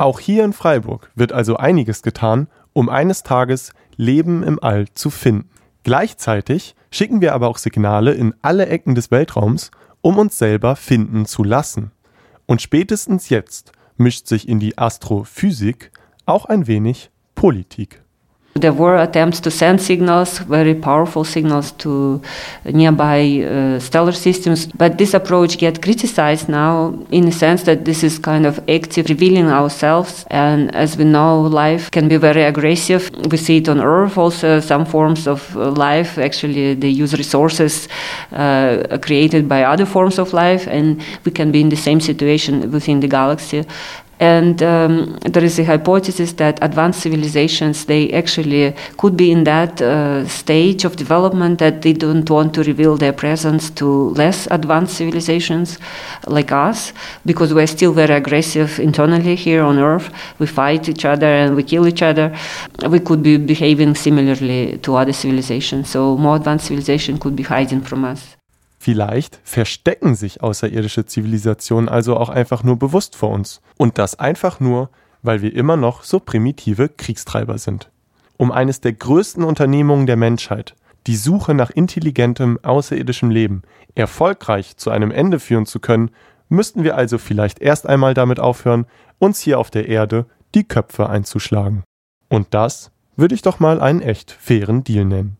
Auch hier in Freiburg wird also einiges getan, um eines Tages Leben im All zu finden. Gleichzeitig schicken wir aber auch Signale in alle Ecken des Weltraums, um uns selber finden zu lassen. Und spätestens jetzt mischt sich in die Astrophysik auch ein wenig Politik. There were attempts to send signals, very powerful signals to nearby uh, stellar systems, but this approach gets criticized now in the sense that this is kind of active revealing ourselves. And as we know, life can be very aggressive. We see it on Earth also, some forms of uh, life actually they use resources uh, created by other forms of life, and we can be in the same situation within the galaxy. And um, there is a hypothesis that advanced civilizations, they actually could be in that uh, stage of development that they don't want to reveal their presence to less advanced civilizations like us, because we're still very aggressive internally here on Earth. We fight each other and we kill each other. We could be behaving similarly to other civilizations. So more advanced civilization could be hiding from us. Vielleicht verstecken sich außerirdische Zivilisationen also auch einfach nur bewusst vor uns. Und das einfach nur, weil wir immer noch so primitive Kriegstreiber sind. Um eines der größten Unternehmungen der Menschheit, die Suche nach intelligentem außerirdischem Leben, erfolgreich zu einem Ende führen zu können, müssten wir also vielleicht erst einmal damit aufhören, uns hier auf der Erde die Köpfe einzuschlagen. Und das würde ich doch mal einen echt fairen Deal nennen.